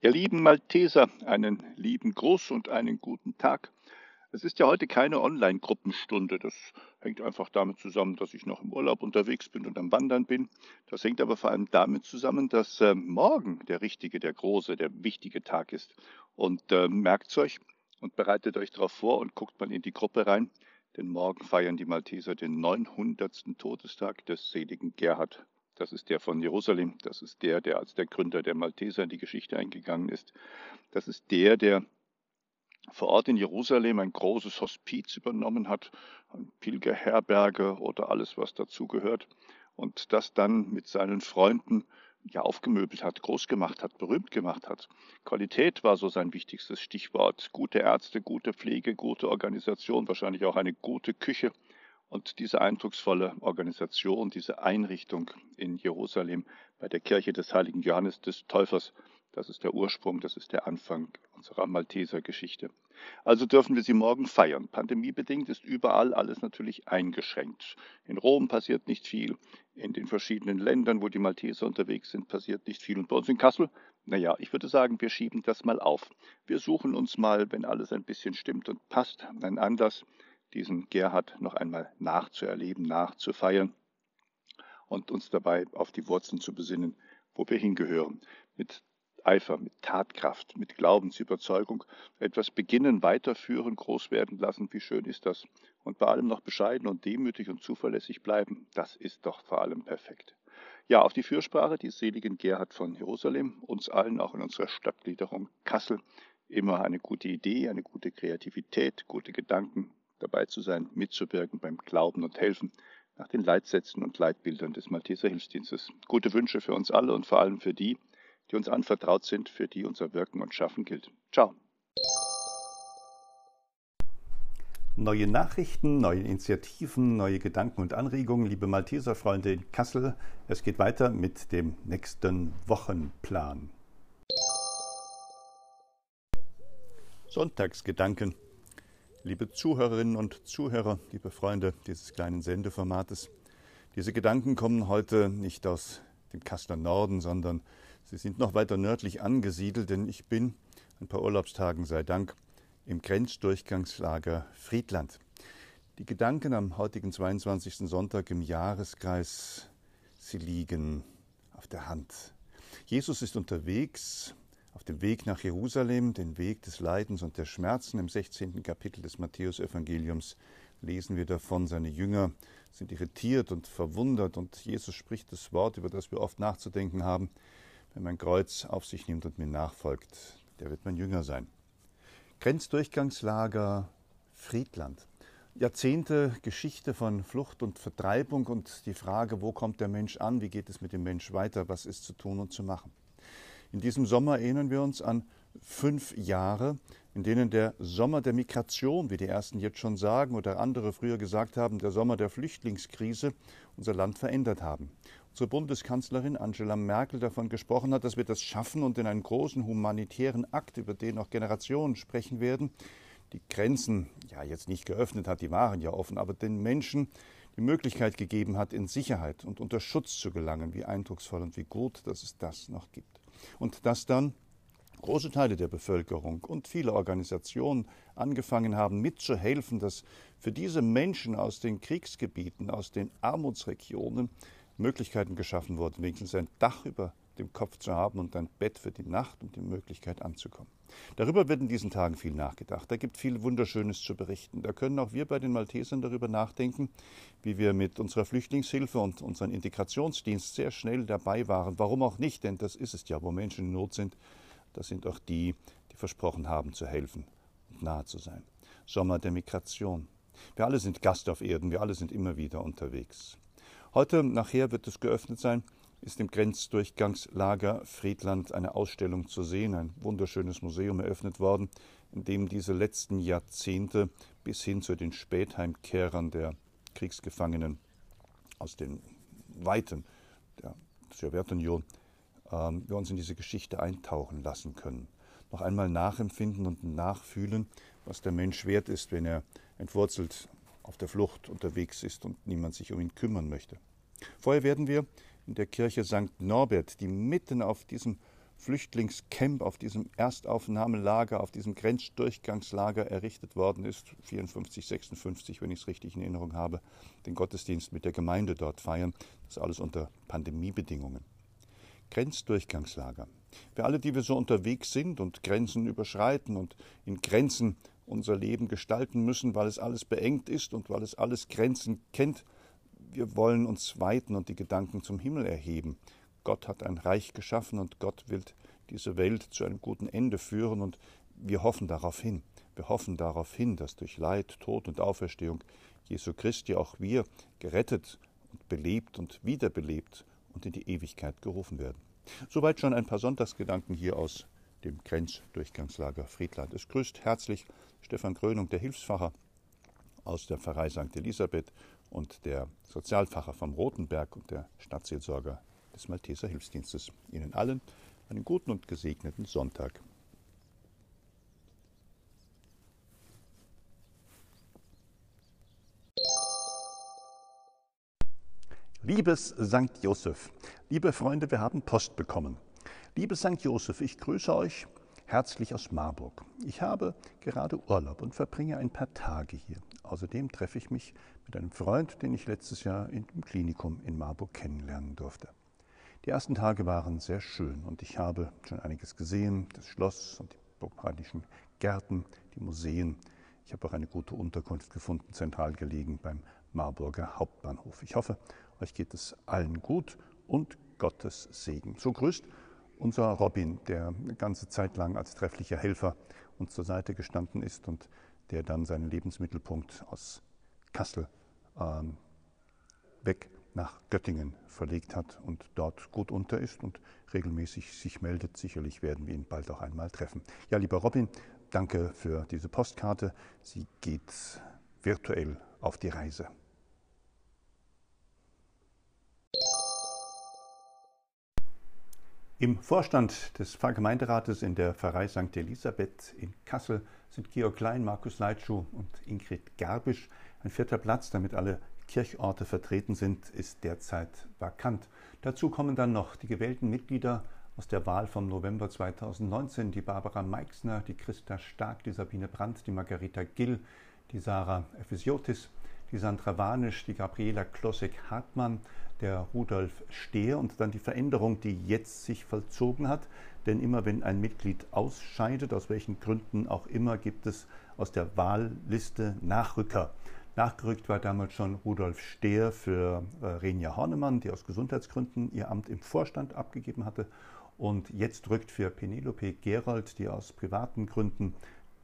Ihr lieben Malteser, einen lieben Gruß und einen guten Tag. Es ist ja heute keine Online-Gruppenstunde. Das hängt einfach damit zusammen, dass ich noch im Urlaub unterwegs bin und am Wandern bin. Das hängt aber vor allem damit zusammen, dass äh, morgen der richtige, der große, der wichtige Tag ist. Und äh, merkt euch und bereitet euch darauf vor und guckt mal in die Gruppe rein. Denn morgen feiern die Malteser den 900. Todestag des seligen Gerhard das ist der von Jerusalem. Das ist der, der als der Gründer der Malteser in die Geschichte eingegangen ist. Das ist der, der vor Ort in Jerusalem ein großes Hospiz übernommen hat, Pilgerherberge oder alles, was dazugehört. Und das dann mit seinen Freunden ja aufgemöbelt hat, groß gemacht hat, berühmt gemacht hat. Qualität war so sein wichtigstes Stichwort. Gute Ärzte, gute Pflege, gute Organisation, wahrscheinlich auch eine gute Küche. Und diese eindrucksvolle Organisation, diese Einrichtung in Jerusalem bei der Kirche des heiligen Johannes des Täufers, das ist der Ursprung, das ist der Anfang unserer Malteser Geschichte. Also dürfen wir sie morgen feiern. Pandemiebedingt ist überall alles natürlich eingeschränkt. In Rom passiert nicht viel, in den verschiedenen Ländern, wo die Malteser unterwegs sind, passiert nicht viel. Und bei uns in Kassel, naja, ich würde sagen, wir schieben das mal auf. Wir suchen uns mal, wenn alles ein bisschen stimmt und passt, einen Anlass, diesen Gerhard noch einmal nachzuerleben, nachzufeiern und uns dabei auf die Wurzeln zu besinnen, wo wir hingehören. Mit Eifer, mit Tatkraft, mit Glaubensüberzeugung etwas beginnen, weiterführen, groß werden lassen. Wie schön ist das? Und bei allem noch bescheiden und demütig und zuverlässig bleiben. Das ist doch vor allem perfekt. Ja, auf die Fürsprache des seligen Gerhard von Jerusalem, uns allen auch in unserer Stadtgliederung Kassel, immer eine gute Idee, eine gute Kreativität, gute Gedanken, dabei zu sein, mitzuwirken beim Glauben und Helfen nach den Leitsätzen und Leitbildern des Malteser Hilfsdienstes. Gute Wünsche für uns alle und vor allem für die, die uns anvertraut sind, für die unser Wirken und Schaffen gilt. Ciao. Neue Nachrichten, neue Initiativen, neue Gedanken und Anregungen, liebe Malteser-Freunde in Kassel. Es geht weiter mit dem nächsten Wochenplan. Sonntagsgedanken. Liebe Zuhörerinnen und Zuhörer, liebe Freunde dieses kleinen Sendeformates, diese Gedanken kommen heute nicht aus dem Kasseler Norden, sondern sie sind noch weiter nördlich angesiedelt, denn ich bin ein paar Urlaubstagen sei Dank im Grenzdurchgangslager Friedland. Die Gedanken am heutigen 22. Sonntag im Jahreskreis, sie liegen auf der Hand. Jesus ist unterwegs auf dem Weg nach Jerusalem, den Weg des Leidens und der Schmerzen im 16. Kapitel des Matthäusevangeliums lesen wir davon, seine Jünger sind irritiert und verwundert und Jesus spricht das Wort, über das wir oft nachzudenken haben, wenn mein Kreuz auf sich nimmt und mir nachfolgt, der wird mein Jünger sein. Grenzdurchgangslager Friedland. Jahrzehnte Geschichte von Flucht und Vertreibung und die Frage, wo kommt der Mensch an, wie geht es mit dem Mensch weiter, was ist zu tun und zu machen. In diesem Sommer erinnern wir uns an fünf Jahre, in denen der Sommer der Migration, wie die ersten jetzt schon sagen oder andere früher gesagt haben, der Sommer der Flüchtlingskrise unser Land verändert haben. Unsere Bundeskanzlerin Angela Merkel davon gesprochen hat, dass wir das schaffen und in einen großen humanitären Akt, über den auch Generationen sprechen werden, die Grenzen ja jetzt nicht geöffnet hat, die waren ja offen, aber den Menschen die Möglichkeit gegeben hat, in Sicherheit und unter Schutz zu gelangen. Wie eindrucksvoll und wie gut, dass es das noch gibt. Und dass dann große Teile der Bevölkerung und viele Organisationen angefangen haben, mitzuhelfen, dass für diese Menschen aus den Kriegsgebieten, aus den Armutsregionen Möglichkeiten geschaffen wurden, wenigstens ein Dach über dem Kopf zu haben und ein Bett für die Nacht und die Möglichkeit anzukommen. Darüber wird in diesen Tagen viel nachgedacht. Da gibt viel Wunderschönes zu berichten. Da können auch wir bei den Maltesern darüber nachdenken, wie wir mit unserer Flüchtlingshilfe und unserem Integrationsdienst sehr schnell dabei waren. Warum auch nicht? Denn das ist es ja, wo Menschen in Not sind. Das sind auch die, die versprochen haben zu helfen und nahe zu sein. Sommer der Migration. Wir alle sind Gast auf Erden, wir alle sind immer wieder unterwegs. Heute nachher wird es geöffnet sein ist im Grenzdurchgangslager Friedland eine Ausstellung zu sehen, ein wunderschönes Museum eröffnet worden, in dem diese letzten Jahrzehnte bis hin zu den Spätheimkehrern der Kriegsgefangenen aus den Weiten der Sowjetunion äh, wir uns in diese Geschichte eintauchen lassen können. Noch einmal nachempfinden und nachfühlen, was der Mensch wert ist, wenn er entwurzelt auf der Flucht unterwegs ist und niemand sich um ihn kümmern möchte. Vorher werden wir in der Kirche St. Norbert, die mitten auf diesem Flüchtlingscamp, auf diesem Erstaufnahmelager, auf diesem Grenzdurchgangslager errichtet worden ist, 54, 56, wenn ich es richtig in Erinnerung habe, den Gottesdienst mit der Gemeinde dort feiern. Das alles unter Pandemiebedingungen. Grenzdurchgangslager. Wir alle, die wir so unterwegs sind und Grenzen überschreiten und in Grenzen unser Leben gestalten müssen, weil es alles beengt ist und weil es alles Grenzen kennt, wir wollen uns weiten und die Gedanken zum Himmel erheben. Gott hat ein Reich geschaffen und Gott will diese Welt zu einem guten Ende führen und wir hoffen darauf hin. Wir hoffen darauf hin, dass durch Leid, Tod und Auferstehung Jesu Christi auch wir gerettet und belebt und wiederbelebt und in die Ewigkeit gerufen werden. Soweit schon ein paar Sonntagsgedanken hier aus dem Grenzdurchgangslager Friedland. Es grüßt herzlich Stefan Krönung, der Hilfsfacher aus der Pfarrei St. Elisabeth und der Sozialfacher vom Rotenberg und der Stadtseelsorger des Malteser Hilfsdienstes. Ihnen allen einen guten und gesegneten Sonntag. Liebes St. Josef, liebe Freunde, wir haben Post bekommen. Liebes St. Josef, ich grüße euch herzlich aus Marburg. Ich habe gerade Urlaub und verbringe ein paar Tage hier. Außerdem treffe ich mich mit einem Freund, den ich letztes Jahr im Klinikum in Marburg kennenlernen durfte. Die ersten Tage waren sehr schön und ich habe schon einiges gesehen, das Schloss und die botanischen Gärten, die Museen. Ich habe auch eine gute Unterkunft gefunden, zentral gelegen beim Marburger Hauptbahnhof. Ich hoffe, euch geht es allen gut und Gottes Segen. So grüßt unser Robin, der eine ganze Zeit lang als trefflicher Helfer uns zur Seite gestanden ist und der dann seinen Lebensmittelpunkt aus Kassel ähm, weg nach Göttingen verlegt hat und dort gut unter ist und regelmäßig sich meldet. Sicherlich werden wir ihn bald auch einmal treffen. Ja, lieber Robin, danke für diese Postkarte. Sie geht virtuell auf die Reise. Im Vorstand des Pfarrgemeinderates in der Pfarrei St. Elisabeth in Kassel sind Georg Klein, Markus Leitschuh und Ingrid Gerbisch. Ein vierter Platz, damit alle Kirchorte vertreten sind, ist derzeit vakant. Dazu kommen dann noch die gewählten Mitglieder aus der Wahl vom November 2019, die Barbara Meixner, die Christa Stark, die Sabine Brandt, die Margarita Gill, die Sarah Ephesiotis, die Sandra Wanisch, die Gabriela Klossek-Hartmann, der Rudolf Stehr und dann die Veränderung, die jetzt sich vollzogen hat. Denn immer wenn ein Mitglied ausscheidet, aus welchen Gründen auch immer, gibt es aus der Wahlliste Nachrücker. Nachgerückt war damals schon Rudolf Stehr für äh, Renja Hornemann, die aus Gesundheitsgründen ihr Amt im Vorstand abgegeben hatte. Und jetzt rückt für Penelope Gerold, die aus privaten Gründen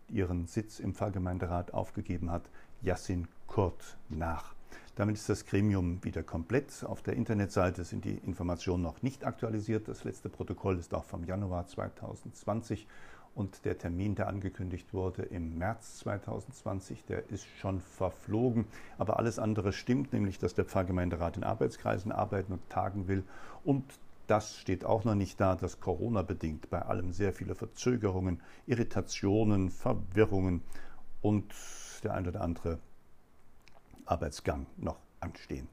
ihren Sitz im Pfarrgemeinderat aufgegeben hat, Yassin Kurt nach. Damit ist das Gremium wieder komplett. Auf der Internetseite sind die Informationen noch nicht aktualisiert. Das letzte Protokoll ist auch vom Januar 2020 und der Termin, der angekündigt wurde im März 2020, der ist schon verflogen. Aber alles andere stimmt, nämlich dass der Pfarrgemeinderat in Arbeitskreisen arbeiten und tagen will. Und das steht auch noch nicht da, dass Corona bedingt bei allem sehr viele Verzögerungen, Irritationen, Verwirrungen und der ein oder andere Arbeitsgang noch anstehen.